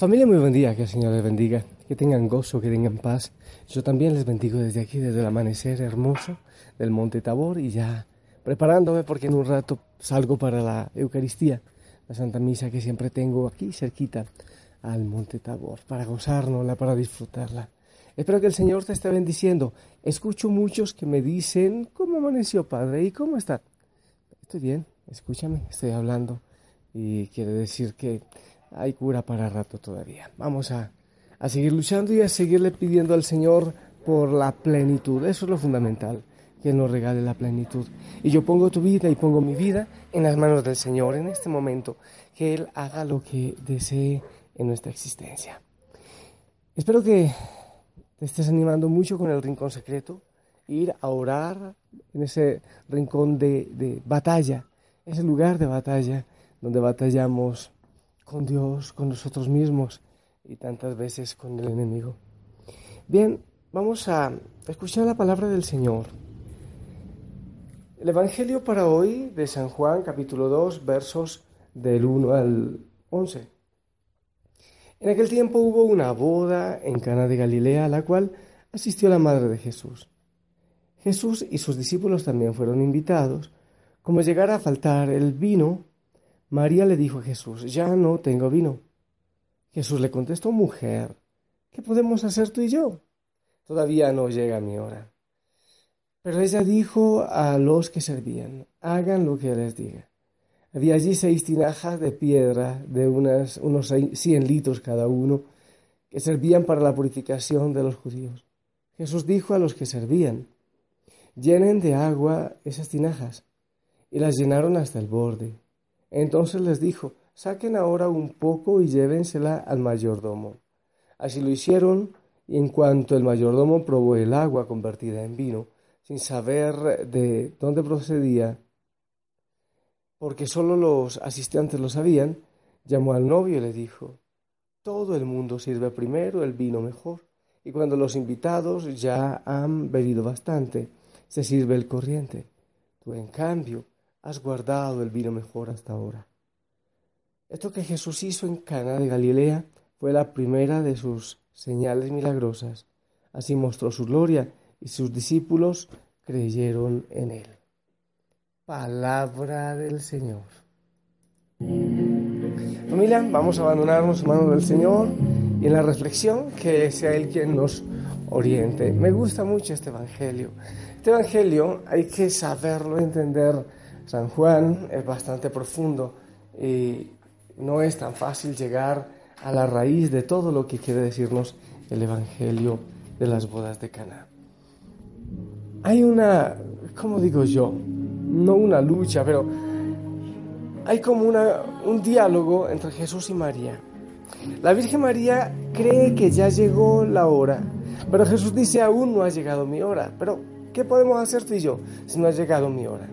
Familia, muy buen día, que el Señor les bendiga, que tengan gozo, que tengan paz. Yo también les bendigo desde aquí, desde el amanecer hermoso del Monte Tabor y ya preparándome porque en un rato salgo para la Eucaristía, la Santa Misa que siempre tengo aquí cerquita al Monte Tabor, para gozárnosla, para disfrutarla. Espero que el Señor te esté bendiciendo. Escucho muchos que me dicen, ¿cómo amaneció, Padre? ¿Y cómo está? Estoy bien, escúchame, estoy hablando y quiere decir que hay cura para rato todavía. Vamos a, a seguir luchando y a seguirle pidiendo al Señor por la plenitud. Eso es lo fundamental, que nos regale la plenitud. Y yo pongo tu vida y pongo mi vida en las manos del Señor en este momento, que Él haga lo que desee en nuestra existencia. Espero que te estés animando mucho con el rincón secreto, ir a orar en ese rincón de, de batalla, ese lugar de batalla donde batallamos con Dios, con nosotros mismos y tantas veces con el enemigo. Bien, vamos a escuchar la palabra del Señor. El Evangelio para hoy de San Juan, capítulo 2, versos del 1 al 11. En aquel tiempo hubo una boda en Cana de Galilea a la cual asistió la madre de Jesús. Jesús y sus discípulos también fueron invitados. Como llegara a faltar el vino, María le dijo a Jesús, ya no tengo vino. Jesús le contestó, mujer, ¿qué podemos hacer tú y yo? Todavía no llega mi hora. Pero ella dijo a los que servían, hagan lo que les diga. Había allí seis tinajas de piedra de unos cien litros cada uno, que servían para la purificación de los judíos. Jesús dijo a los que servían, llenen de agua esas tinajas, y las llenaron hasta el borde. Entonces les dijo, saquen ahora un poco y llévensela al mayordomo. Así lo hicieron, y en cuanto el mayordomo probó el agua convertida en vino, sin saber de dónde procedía, porque solo los asistentes lo sabían, llamó al novio y le dijo, todo el mundo sirve primero el vino mejor, y cuando los invitados ya han bebido bastante, se sirve el corriente. Tú, en cambio, has guardado el vino mejor hasta ahora. Esto que Jesús hizo en Cana de Galilea fue la primera de sus señales milagrosas. Así mostró su gloria y sus discípulos creyeron en él. Palabra del Señor. Familia, vamos a abandonarnos en manos del Señor y en la reflexión que sea Él quien nos oriente. Me gusta mucho este Evangelio. Este Evangelio hay que saberlo entender San Juan es bastante profundo y no es tan fácil llegar a la raíz de todo lo que quiere decirnos el Evangelio de las bodas de Cana. Hay una, ¿cómo digo yo? No una lucha, pero hay como una, un diálogo entre Jesús y María. La Virgen María cree que ya llegó la hora, pero Jesús dice, aún no ha llegado mi hora. Pero, ¿qué podemos hacer tú y yo si no ha llegado mi hora?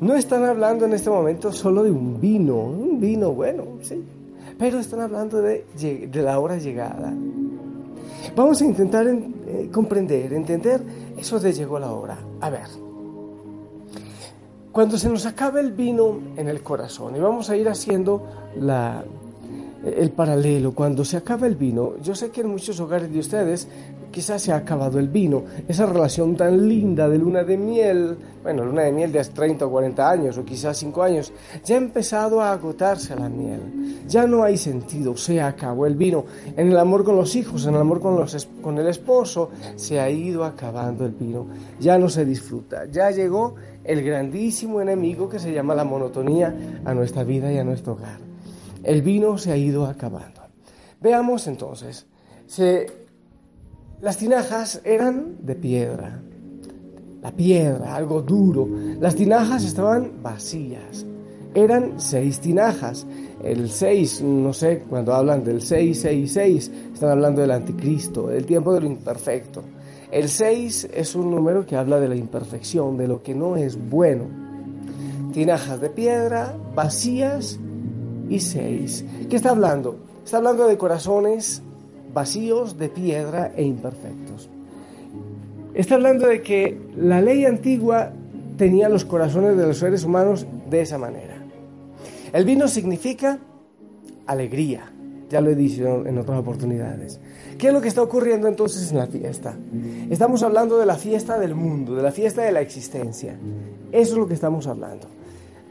No están hablando en este momento solo de un vino, un vino bueno, sí, pero están hablando de, la hora llegada. Vamos a intentar eh, comprender, entender eso de llegó la hora. A ver, cuando se nos acabe el vino en el corazón, y vamos a ir haciendo el paralelo, cuando se acaba el vino, yo sé que en muchos hogares de ustedes quizás se ha acabado el vino, esa relación tan linda de luna de miel, bueno, luna de miel de hace 30 o 40 años o quizás 5 años, ya ha empezado a agotarse la miel, ya no hay sentido, se acabó el vino, en el amor con los hijos, en el amor con, los, con el esposo, se ha ido acabando el vino, ya no se disfruta, ya llegó el grandísimo enemigo que se llama la monotonía a nuestra vida y a nuestro hogar. El vino se ha ido acabando. Veamos entonces, se las tinajas eran de piedra, la piedra, algo duro. Las tinajas estaban vacías. eran seis tinajas. El 6, no sé, cuando hablan del 666, están hablando del anticristo, del tiempo de lo imperfecto. El 6 es un número que habla de la imperfección, de lo que no es bueno. Tinajas de piedra, vacías y 6. ¿Qué está hablando? Está hablando de corazones vacíos, de piedra e imperfectos. Está hablando de que la ley antigua tenía los corazones de los seres humanos de esa manera. El vino significa alegría, ya lo he dicho en otras oportunidades. ¿Qué es lo que está ocurriendo entonces en la fiesta? Estamos hablando de la fiesta del mundo, de la fiesta de la existencia. Eso es lo que estamos hablando.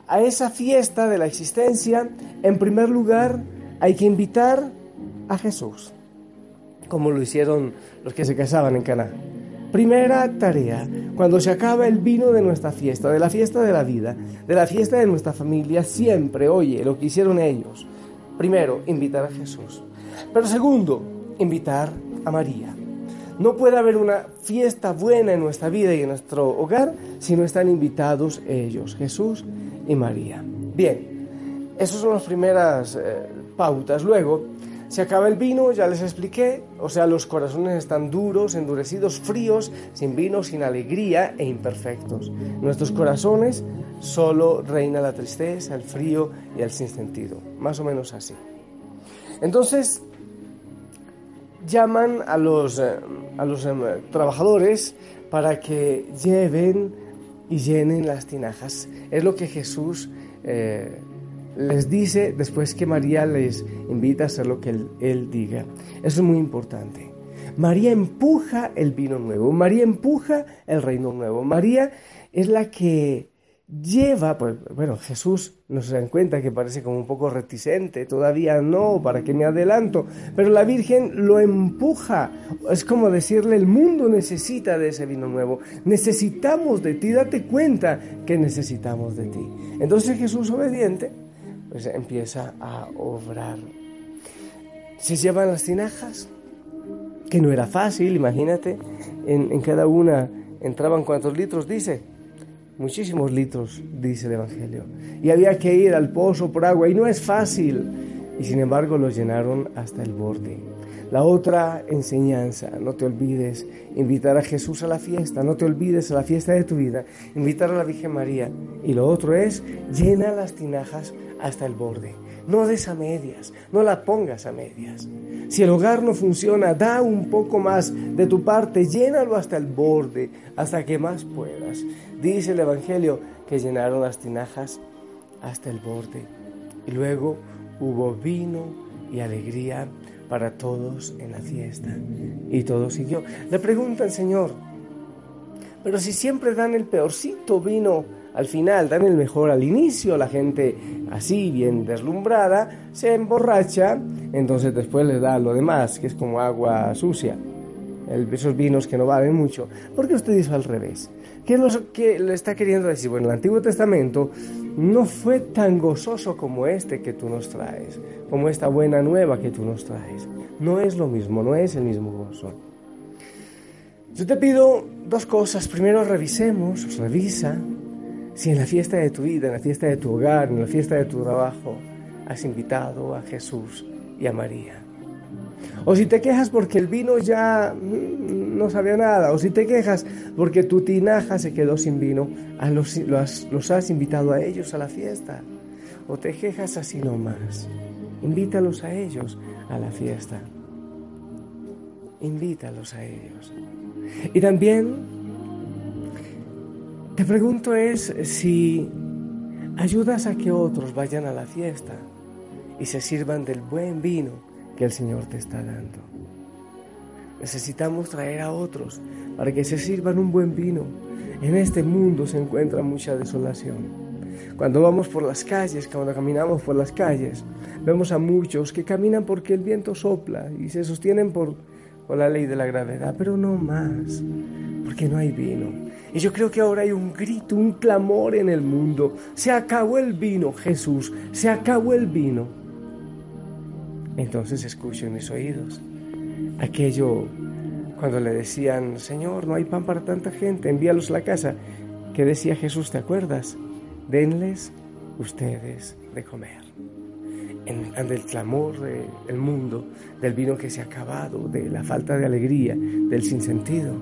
A esa fiesta de la existencia, en primer lugar, hay que invitar a Jesús, como lo hicieron los que se casaban en Caná. Primera tarea, cuando se acaba el vino de nuestra fiesta, de la fiesta de la vida, de la fiesta de nuestra familia, siempre, oye, lo que hicieron ellos. Primero, invitar a Jesús. Pero segundo, invitar a María. No puede haber una fiesta buena en nuestra vida y en nuestro hogar si no están invitados ellos, Jesús y María. Bien, esas son las primeras eh, pautas. Luego, se acaba el vino, ya les expliqué, o sea, los corazones están duros, endurecidos, fríos, sin vino, sin alegría e imperfectos. nuestros corazones solo reina la tristeza, el frío y el sinsentido, más o menos así. Entonces, llaman a los, eh, a los em, trabajadores para que lleven y llenen las tinajas. Es lo que Jesús eh, les dice después que María les invita a hacer lo que él, diga. Eso es muy importante. María empuja el vino nuevo, María empuja el reino nuevo. María es la que lleva, pues bueno, Jesús nos da cuenta que parece como un poco reticente, todavía no, para que me adelanto, pero la Virgen lo empuja, es como decirle, el mundo necesita de ese vino nuevo, necesitamos de ti, date cuenta que necesitamos de ti. Entonces Jesús obediente pues empieza a obrar. Se llevan las tinajas, que no era fácil, imagínate, en, cada una entraban cuántos litros, dice, muchísimos litros, dice el Evangelio. Y había que ir al pozo por agua, y no es fácil, y sin embargo lo llenaron hasta el borde. La otra enseñanza, no te olvides invitar a Jesús a la fiesta, no te olvides a la fiesta de tu vida, invitar a la Virgen María. Y lo otro es, llena las tinajas hasta el borde. No des a medias, no la pongas a medias. Si el hogar no funciona, da un poco más de tu parte, llénalo hasta el borde, hasta que más puedas. Dice el Evangelio que llenaron las tinajas hasta el borde. Y luego hubo vino y alegría para todos en la fiesta. Y todo siguió. Le preguntan, Señor, pero si siempre dan el peorcito vino al final, dan el mejor al inicio, la gente así bien deslumbrada se emborracha, entonces después le da lo demás, que es como agua sucia, esos vinos que no valen mucho. ¿Por qué usted hizo al revés? ¿Qué es lo que le está queriendo decir? Bueno, el Antiguo Testamento no fue tan gozoso como este que tú nos traes, como esta buena nueva que tú nos traes. No es lo mismo, no es el mismo gozo. Yo te pido dos cosas. Primero revisemos, revisa si en la fiesta de tu vida, en la fiesta de tu hogar, en la fiesta de tu trabajo, has invitado a Jesús y a María. O si te quejas porque el vino ya mm, no sabía nada, o si te quejas porque tu tinaja se quedó sin vino, los, los, has invitado a ellos a la fiesta. O te quejas así nomás, invítalos a ellos a la fiesta. Invítalos a ellos. Y también te pregunto es si ayudas a que otros vayan a la fiesta y se sirvan del buen vino que el Señor te está dando. Necesitamos traer a otros para que se sirvan un buen vino. En este mundo se encuentra mucha desolación. Cuando vamos por las calles, cuando caminamos por las calles, vemos a muchos que caminan porque el viento sopla y se sostienen por, por la ley de la gravedad, pero no más, porque no hay vino. Y yo creo que ahora hay un grito, un clamor en el mundo. Se acabó el vino, Jesús, se acabó el vino. Entonces escucho en mis oídos aquello cuando le decían, Señor, no hay pan para tanta gente, envíalos a la casa. ¿Qué decía Jesús? ¿Te acuerdas? Denles ustedes de comer. Ante el clamor del mundo, del vino que se ha acabado, de la falta de alegría, del sinsentido.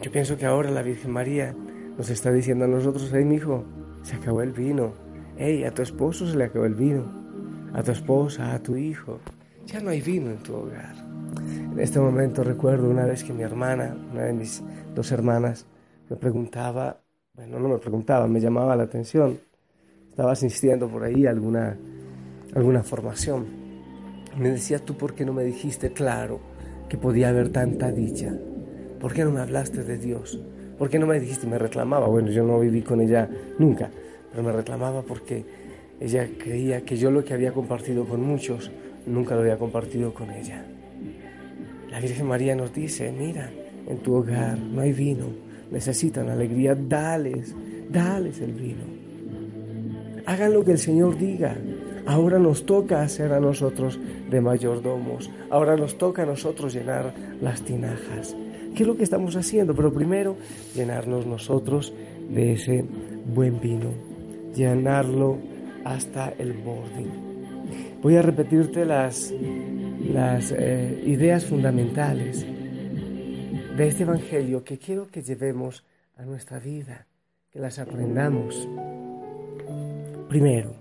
Yo pienso que ahora la Virgen María nos está diciendo a nosotros, hey, mi hijo, se acabó el vino. Hey, a tu esposo se le acabó el vino. A tu esposa, a tu hijo. Ya no hay vino en tu hogar. En este momento recuerdo una vez que mi hermana, una de mis dos hermanas, me preguntaba, bueno, no me preguntaba, me llamaba la atención. Estaba asistiendo por ahí a alguna, alguna formación. Me decía, ¿tú por qué no me dijiste claro que podía haber tanta dicha? ¿Por qué no me hablaste de Dios? ¿Por qué no me dijiste? Me reclamaba. Bueno, yo no viví con ella nunca, pero me reclamaba porque ella creía que yo lo que había compartido con muchos, nunca lo había compartido con ella. La Virgen María nos dice, mira, en tu hogar no hay vino, necesitan alegría, dales, dales el vino. Hagan lo que el Señor diga. Ahora nos toca hacer a nosotros de mayordomos. Ahora nos toca a nosotros llenar las tinajas. ¿Qué es lo que estamos haciendo? Pero primero, llenarnos nosotros de ese buen vino. Llenarlo hasta el borde. Voy a repetirte las las eh, ideas fundamentales de este Evangelio que quiero que llevemos a nuestra vida, que las aprendamos. Primero,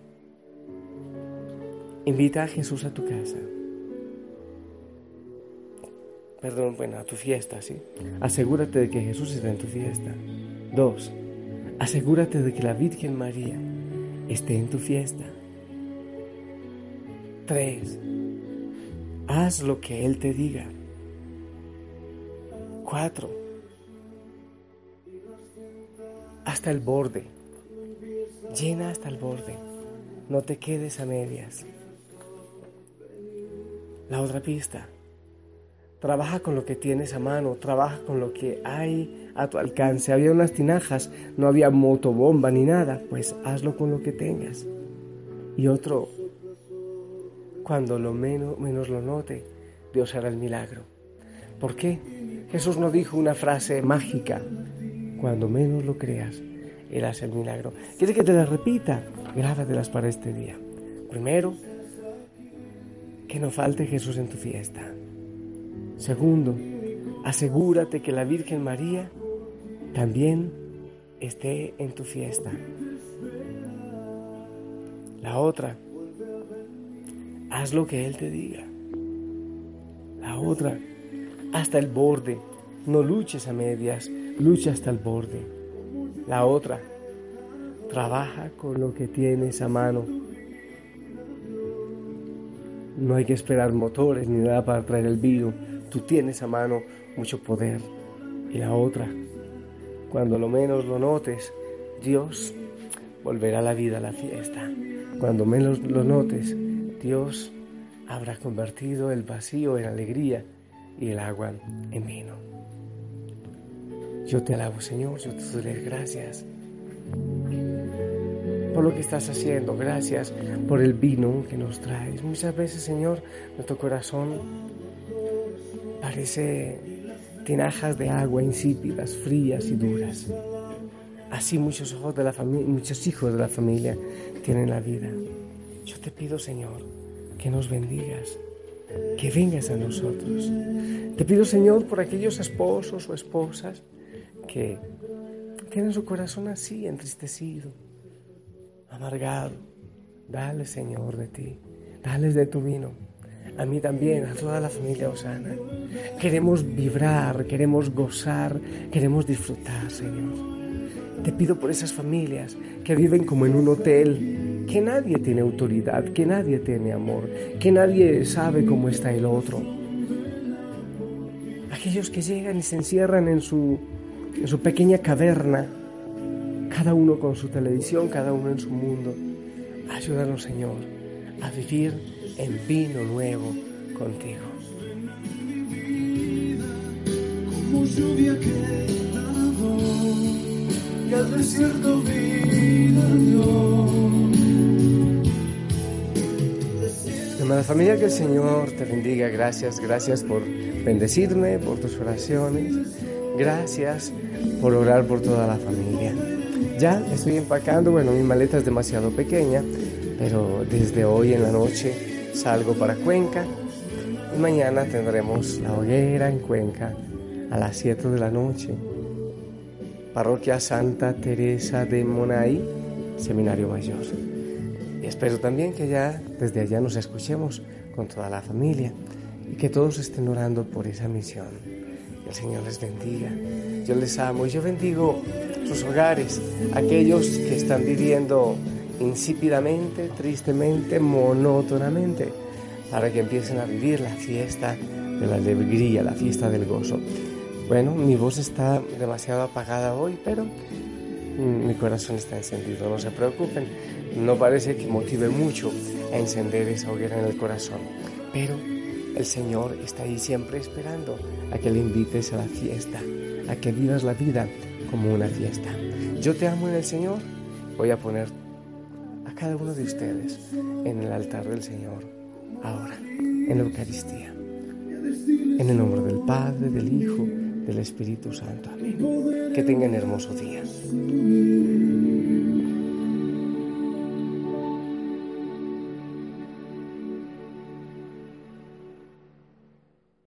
invita a Jesús a tu casa. Perdón, bueno, a tu fiesta, ¿sí? Asegúrate de que Jesús está en tu fiesta. Dos, asegúrate de que la Virgen María esté en tu fiesta. Tres, Haz lo que Él te diga. Cuatro. Hasta el borde. Llena hasta el borde. No te quedes a medias. La otra pista. Trabaja con lo que tienes a mano, trabaja con lo que hay a tu alcance. Había unas tinajas, no había motobomba ni nada, pues hazlo con lo que tengas. Y otro, cuando lo menos, menos lo note, Dios hará el milagro. ¿Por qué? Jesús no dijo una frase mágica. Cuando menos lo creas, Él hace el milagro. ¿Quiere que te la repita? Grábatelas para este día. Primero, que no falte Jesús en tu fiesta. Segundo, asegúrate que la Virgen María también esté en tu fiesta. La otra, haz lo que Él te diga. La otra, hasta el borde. No luches a medias, lucha hasta el borde. La otra, trabaja con lo que tienes a mano. No hay que esperar motores ni nada para traer el vino. Tú tienes a mano mucho poder. Y la otra, cuando lo menos lo notes, Dios volverá la vida a la fiesta. Cuando menos lo notes, Dios habrá convertido el vacío en alegría y el agua en vino. Yo te alabo, Señor, yo te doy gracias por lo que estás haciendo, gracias por el vino que nos traes. Muchas veces, Señor, nuestro corazón parece tinajas de agua insípidas, frías y duras. Así muchos, ojos de la muchos hijos de la familia tienen la vida. Te pido, Señor, que nos bendigas, que vengas a nosotros. Te pido, Señor, por aquellos esposos o esposas que tienen su corazón así, entristecido, amargado. Dale, Señor, de ti. Dales de tu vino. A mí también, a toda la familia Osana. Queremos vibrar, queremos gozar, queremos disfrutar, Señor. Te pido por esas familias que viven como en un hotel, que nadie tiene autoridad, que nadie tiene amor, que nadie sabe cómo está el otro. Aquellos que llegan y se encierran en su, en su pequeña caverna, cada uno con su televisión, cada uno en su mundo. Ayúdanos, Señor, a vivir en vino nuevo contigo. Al Amada familia, que el Señor te bendiga. Gracias, gracias por bendecirme, por tus oraciones. Gracias por orar por toda la familia. Ya estoy empacando, bueno, mi maleta es demasiado pequeña, pero desde hoy en la noche salgo para Cuenca y mañana tendremos la hoguera en Cuenca a las 7 de la noche. Parroquia Santa Teresa de Monay, Seminario Mayor. Y espero también que ya desde allá nos escuchemos con toda la familia y que todos estén orando por esa misión. Que el Señor les bendiga. Yo les amo y yo bendigo sus hogares, aquellos que están viviendo insípidamente, tristemente, monótonamente, para que empiecen a vivir la fiesta de la alegría, la fiesta del gozo. Bueno, mi voz está demasiado apagada hoy, pero mi corazón está encendido, no se preocupen. No parece que motive mucho a encender esa hoguera en el corazón, pero el Señor está ahí siempre esperando a que le invites a la fiesta, a que vivas la vida como una fiesta. Yo te amo en el Señor. Voy a poner a cada uno de ustedes en el altar del Señor, ahora, en la Eucaristía. En el nombre del Padre, del Hijo, del Espíritu Santo. Amén. Que tengan hermoso día.